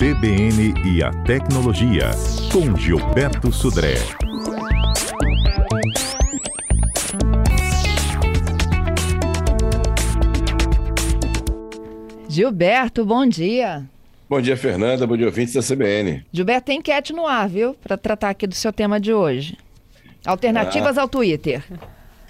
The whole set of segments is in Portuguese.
CBN e a Tecnologia, com Gilberto Sudré. Gilberto, bom dia. Bom dia, Fernanda. Bom dia, ouvintes da CBN. Gilberto, tem enquete no ar, viu? Para tratar aqui do seu tema de hoje. Alternativas ah, ao Twitter.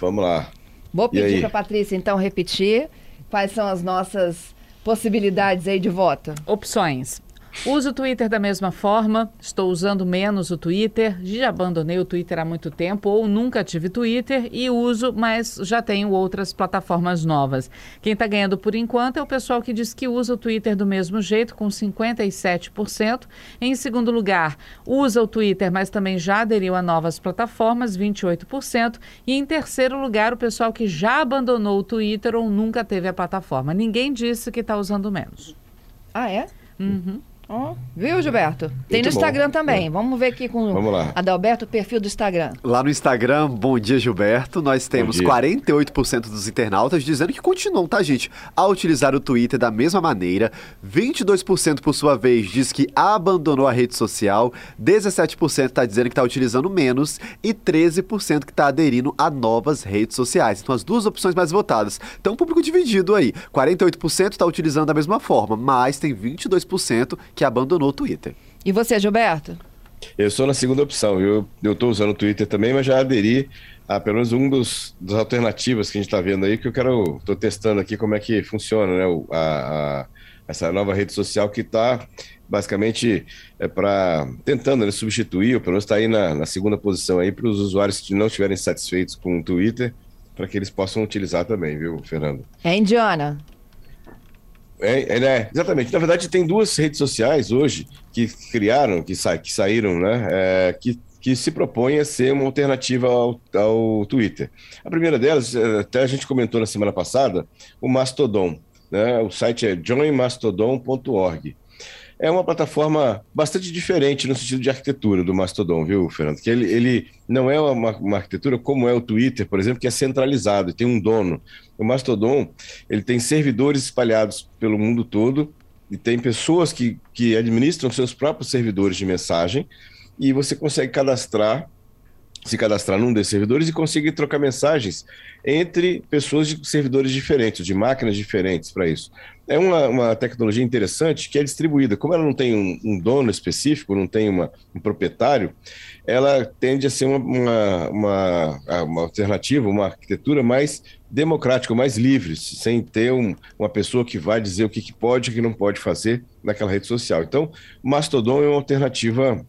Vamos lá. Vou pedir para Patrícia, então, repetir quais são as nossas possibilidades aí de voto. Opções. Uso o Twitter da mesma forma, estou usando menos o Twitter, já abandonei o Twitter há muito tempo ou nunca tive Twitter e uso, mas já tenho outras plataformas novas. Quem está ganhando por enquanto é o pessoal que diz que usa o Twitter do mesmo jeito, com 57%. Em segundo lugar, usa o Twitter, mas também já aderiu a novas plataformas, 28%. E em terceiro lugar, o pessoal que já abandonou o Twitter ou nunca teve a plataforma. Ninguém disse que está usando menos. Ah, é? Uhum. Oh, viu, Gilberto? Tem Muito no Instagram bom. também. É. Vamos ver aqui com Vamos lá. Adalberto o perfil do Instagram. Lá no Instagram, bom dia, Gilberto. Nós temos 48% dos internautas dizendo que continuam, tá, gente, a utilizar o Twitter da mesma maneira. 22%, por sua vez, diz que abandonou a rede social. 17% está dizendo que está utilizando menos. E 13% que está aderindo a novas redes sociais. Então, as duas opções mais votadas. Então, um público dividido aí. 48% está utilizando da mesma forma, mas tem 22% que abandonou o Twitter. E você, Gilberto? Eu sou na segunda opção. Eu estou usando o Twitter também, mas já aderi a pelo menos um dos das alternativas que a gente está vendo aí, que eu quero. Estou testando aqui como é que funciona, né? A, a, essa nova rede social que está basicamente é para tentando né, substituir, ou pelo menos está aí na, na, segunda posição aí para os usuários que não estiverem satisfeitos com o Twitter, para que eles possam utilizar também, viu, Fernando? É Indiana. É, é, exatamente. Na verdade, tem duas redes sociais hoje que criaram, que, sa que saíram, né? É, que, que se propõem a ser uma alternativa ao, ao Twitter. A primeira delas, é, até a gente comentou na semana passada, o Mastodon. Né? O site é joinmastodon.org é uma plataforma bastante diferente no sentido de arquitetura do Mastodon, viu, Fernando? Que ele, ele não é uma, uma, arquitetura como é o Twitter, por exemplo, que é centralizado, tem um dono. O Mastodon, ele tem servidores espalhados pelo mundo todo e tem pessoas que, que administram seus próprios servidores de mensagem e você consegue cadastrar se cadastrar num desses servidores e conseguir trocar mensagens entre pessoas de servidores diferentes, de máquinas diferentes para isso. É uma, uma, tecnologia interessante que é distribuída. Como ela não tem um, um dono específico, não tem uma, um proprietário, ela tende a ser uma, uma, uma, alternativa, uma arquitetura mais democrática, mais livre, sem ter um, uma pessoa que vai dizer o que, que pode e o que não pode fazer naquela rede social. Então, Mastodon é uma alternativa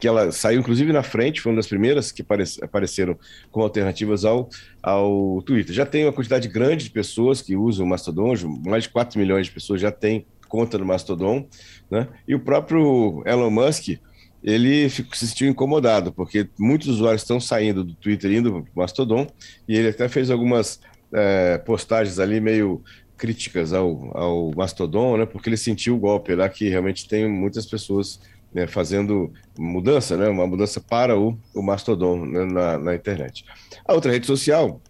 que ela saiu inclusive na frente, foi uma das primeiras que apareceram como alternativas ao, ao Twitter. Já tem uma quantidade grande de pessoas que usam o Mastodon, mais de 4 milhões de pessoas já têm conta no Mastodon, né? E o próprio Elon Musk, ele se sentiu incomodado, porque muitos usuários estão saindo do Twitter indo para o Mastodon, e ele até fez algumas é, postagens ali meio críticas ao, ao Mastodon, né? Porque ele sentiu o golpe lá que realmente tem muitas pessoas né, fazendo mudança, né, uma mudança para o, o Mastodon né, na, na, internet. A outra rede social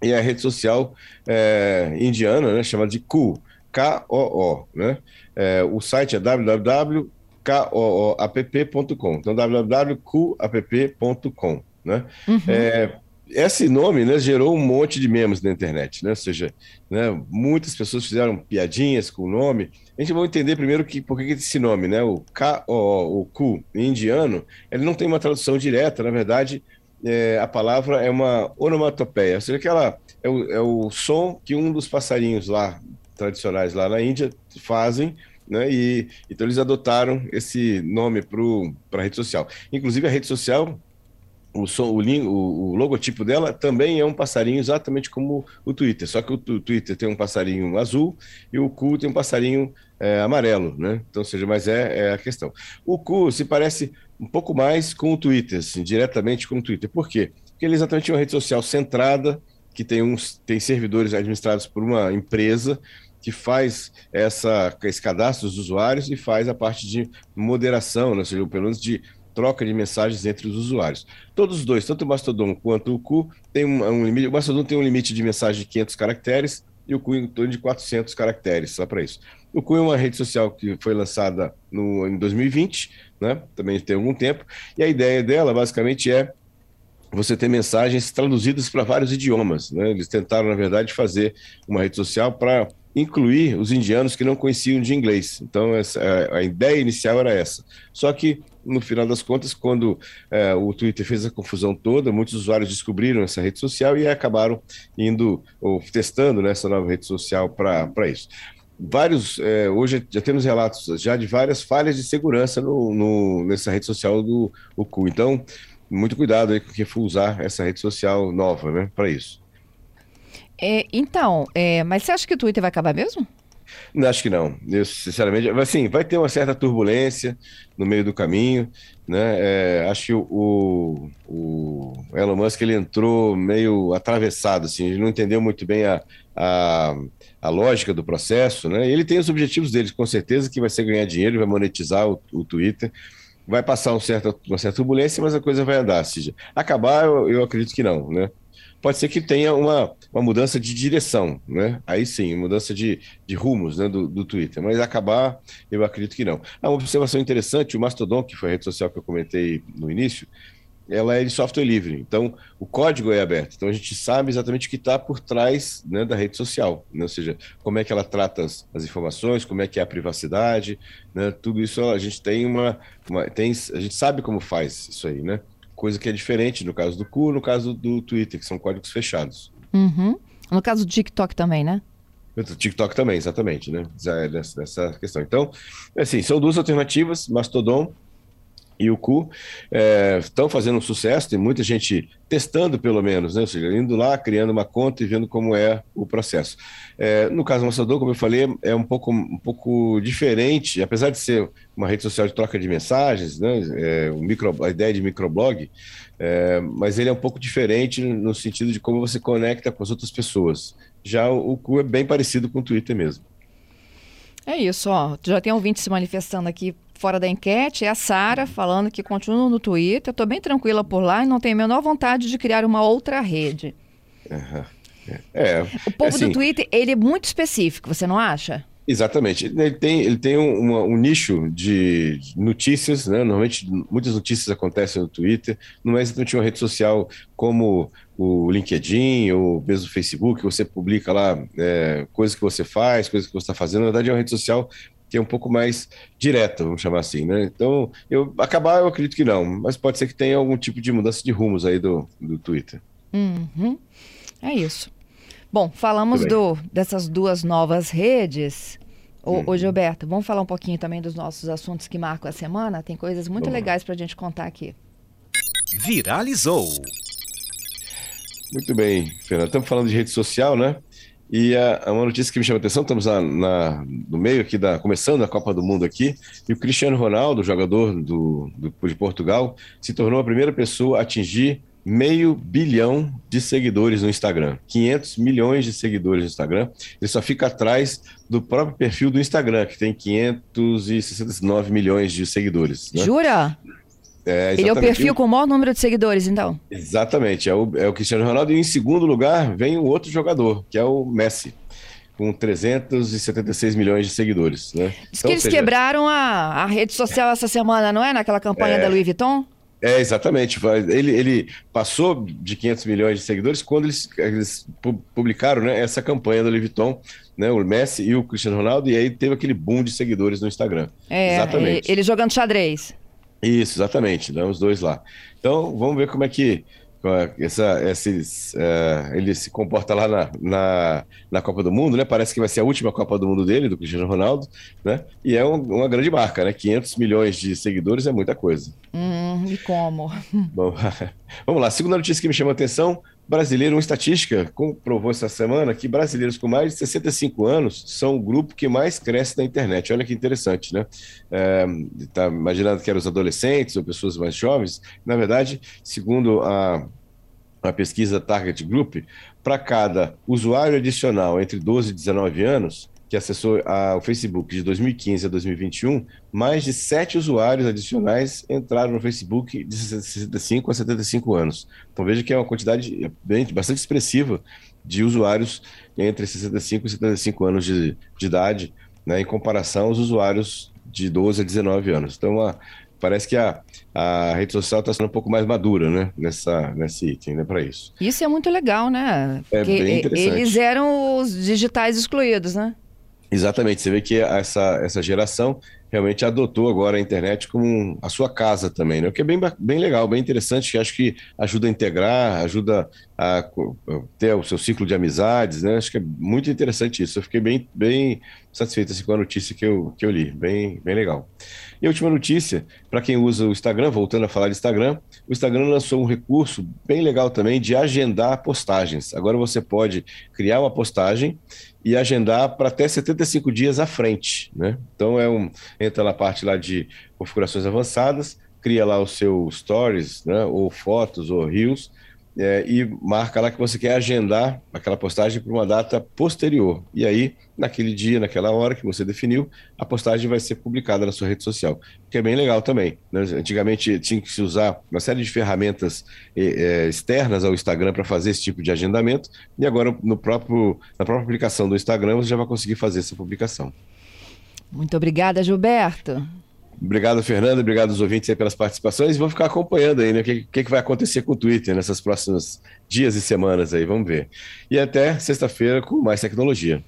é a rede social é, indiana, né, chamada de Ku, K-O-O. Né? É, o site é www.kooapp.com, então www.qapp.com. Né? Uhum. É, esse nome né, gerou um monte de memes na internet, né? ou seja, né, muitas pessoas fizeram piadinhas com o nome. A gente vai entender primeiro que, por que esse nome, né? o K, o, o em indiano, ele não tem uma tradução direta, na verdade, é, a palavra é uma onomatopeia, ou seja, aquela, é, o, é o som que um dos passarinhos lá, tradicionais lá na Índia, fazem né? E então eles adotaram esse nome para a rede social. Inclusive a rede social o, som, o, o, logotipo dela também é um passarinho exatamente como o Twitter, só que o, o Twitter tem um passarinho azul e o Cu tem um passarinho é, amarelo, né? Então, seja, mas é, é, a questão. O Cu se parece um pouco mais com o Twitter, assim, diretamente com o Twitter. Por quê? Porque ele é exatamente uma rede social centrada, que tem, uns, tem servidores administrados por uma empresa que faz essa, esse cadastro dos usuários e faz a parte de moderação, né? ou seja, pelo menos de troca de mensagens entre os usuários. Todos os dois, tanto o Mastodon quanto o Ku, tem um, um limite. O Mastodon tem um limite de mensagem de 500 caracteres e o Ku em torno de 400 caracteres, só para isso. O Cu é uma rede social que foi lançada no, em 2020, né? Também tem algum tempo. E a ideia dela, basicamente, é você ter mensagens traduzidas para vários idiomas. Né? Eles tentaram, na verdade, fazer uma rede social para incluir os indianos que não conheciam de inglês. Então, essa, a ideia inicial era essa. Só que, no final das contas, quando é, o Twitter fez a confusão toda, muitos usuários descobriram essa rede social e acabaram indo ou testando né, essa nova rede social para isso. Vários, é, hoje já temos relatos já de várias falhas de segurança no, no nessa rede social do Cu. Então, muito cuidado aí com quem for usar essa rede social nova, né, para isso. É, então, é, mas você acha que o Twitter vai acabar mesmo? Não, acho que não. Eu, sinceramente, assim, vai ter uma certa turbulência no meio do caminho, né? É, acho que o, o, Elon Musk ele entrou meio atravessado, assim, ele não entendeu muito bem a, a, a lógica do processo, né? Ele tem os objetivos dele, com certeza que vai ser ganhar dinheiro, vai monetizar o, o Twitter, vai passar um certo, uma certa turbulência, mas a coisa vai andar. Seja, acabar, eu, eu acredito que não, né? Pode ser que tenha uma, uma mudança de direção, né? Aí sim, mudança de, de rumos né, do, do Twitter. Mas acabar, eu acredito que não. Ah, uma observação interessante, o Mastodon, que foi a rede social que eu comentei no início, ela é de software livre. Então, o código é aberto. Então, a gente sabe exatamente o que está por trás né, da rede social. Né? Ou seja, como é que ela trata as, as, informações, como é que é a privacidade, né? tudo isso a gente tem uma, uma, tem, a gente sabe como faz isso aí, né? Coisa que é diferente no caso do Cu, no caso do Twitter, que são códigos fechados. Uhum. No caso do TikTok também, né? TikTok também, exatamente, né? Nessa, questão. Então, assim, são duas alternativas, Mastodon e o Cu estão é, fazendo um sucesso, tem muita gente testando pelo menos, né? Ou seja, indo lá, criando uma conta e vendo como é o processo. É, no caso do Mastodon, como eu falei, é um pouco, um pouco diferente, apesar de ser uma rede social de troca de mensagens, né? É, um micro, a ideia de microblog, é, mas ele é um pouco diferente no sentido de como você conecta com as outras pessoas. Já o, o Cu é bem parecido com o Twitter mesmo. É isso, ó. Já tem ouvinte se manifestando aqui fora da enquete. É a Sara falando que continua no Twitter. Estou bem tranquila por lá e não tenho a menor vontade de criar uma outra rede. Uhum. É, o povo assim, do Twitter, ele é muito específico, você não acha? Exatamente. Ele tem, ele tem um, um nicho de notícias, né? Normalmente, muitas notícias acontecem no Twitter. Não é exatamente uma rede social como o LinkedIn ou mesmo o Facebook, você publica lá é, coisas que você faz, coisas que você está fazendo. Na verdade, é uma rede social que é um pouco mais direta, vamos chamar assim, né? Então, eu acabar, eu acredito que não, mas pode ser que tenha algum tipo de mudança de rumos aí do, do Twitter. Uhum. É isso. Bom, falamos do, dessas duas novas redes. Ô, hum. ô, Gilberto, vamos falar um pouquinho também dos nossos assuntos que marcam a semana? Tem coisas muito Bom. legais para a gente contar aqui. Viralizou. Muito bem, Fernando. Estamos falando de rede social, né? E a, uma notícia que me chama a atenção, estamos na, na, no meio aqui da. começando a Copa do Mundo aqui, e o Cristiano Ronaldo, jogador do, do, de Portugal, se tornou a primeira pessoa a atingir meio bilhão de seguidores no Instagram, 500 milhões de seguidores no Instagram. Ele só fica atrás do próprio perfil do Instagram, que tem 569 milhões de seguidores. Né? Jura? É, Ele é o perfil com o maior número de seguidores, então. Exatamente, é o, é o Cristiano Ronaldo. E em segundo lugar vem o outro jogador, que é o Messi com 376 milhões de seguidores. Né? Diz então, que eles seja... quebraram a, a rede social essa semana, não é? Naquela campanha é... da Louis Vuitton? É, exatamente. Ele, ele passou de 500 milhões de seguidores quando eles, eles publicaram né, essa campanha do Louis Vuitton, né, o Messi e o Cristiano Ronaldo, e aí teve aquele boom de seguidores no Instagram. É, exatamente. Ele jogando xadrez. Isso, exatamente, né, os dois lá. Então, vamos ver como é que essa, esses, uh, ele se comporta lá na, na, na, Copa do Mundo, né? Parece que vai ser a última Copa do Mundo dele, do Cristiano Ronaldo, né? E é um, uma grande marca, né? 500 milhões de seguidores é muita coisa. Hum, e como? Bom, vamos lá. Segunda notícia que me chama a atenção: brasileiro, uma estatística comprovou essa semana que brasileiros com mais de 65 anos são o grupo que mais cresce na internet. Olha que interessante, né? É, tá imaginando que eram os adolescentes ou pessoas mais jovens. Na verdade, segundo a, a pesquisa Target Group, para cada usuário adicional entre 12 e 19 anos, que acessou a, o Facebook de 2015 a 2021, mais de sete usuários adicionais entraram no Facebook de 65 a 75 anos. Então veja que é uma quantidade bem, bastante expressiva de usuários entre 65 e 75 anos de, de idade né, em comparação aos usuários de 12 a 19 anos. Então, a, parece que a, a rede social está sendo um pouco mais madura, né? Nessa, nesse item, né? Para isso. Isso é muito legal, né? É Porque bem interessante. Eles eram os digitais excluídos, né? Exatamente. Você vê que essa, essa geração realmente adotou agora a internet como a sua casa também, né? O que é bem, bem legal, bem interessante, que acho que ajuda a integrar, ajuda a ter o seu ciclo de amizades, né? Acho que é muito interessante isso. Eu fiquei bem, bem satisfeito assim, com a notícia que eu, que eu li, bem, bem legal. E a última notícia, para quem usa o Instagram, voltando a falar de Instagram, o Instagram lançou um recurso bem legal também de agendar postagens. Agora você pode criar uma postagem e agendar para até 75 dias à frente, né? Então é um entra na parte lá de configurações avançadas, cria lá o seu stories, né, ou fotos ou reels é, e marca lá que você quer agendar aquela postagem para uma data posterior. E aí, naquele dia, naquela hora que você definiu, a postagem vai ser publicada na sua rede social, que é bem legal também. Né? Antigamente tinha que se usar uma série de ferramentas é, externas ao Instagram para fazer esse tipo de agendamento, e agora no próprio, na própria aplicação do Instagram você já vai conseguir fazer essa publicação. Muito obrigada, Gilberto. Obrigado, Fernando. Obrigado aos ouvintes pelas participações. Vou ficar acompanhando aí, né? O que, que, vai acontecer com o Twitter nessas próximas dias e semanas aí. Vamos ver. E até sexta-feira com mais tecnologia.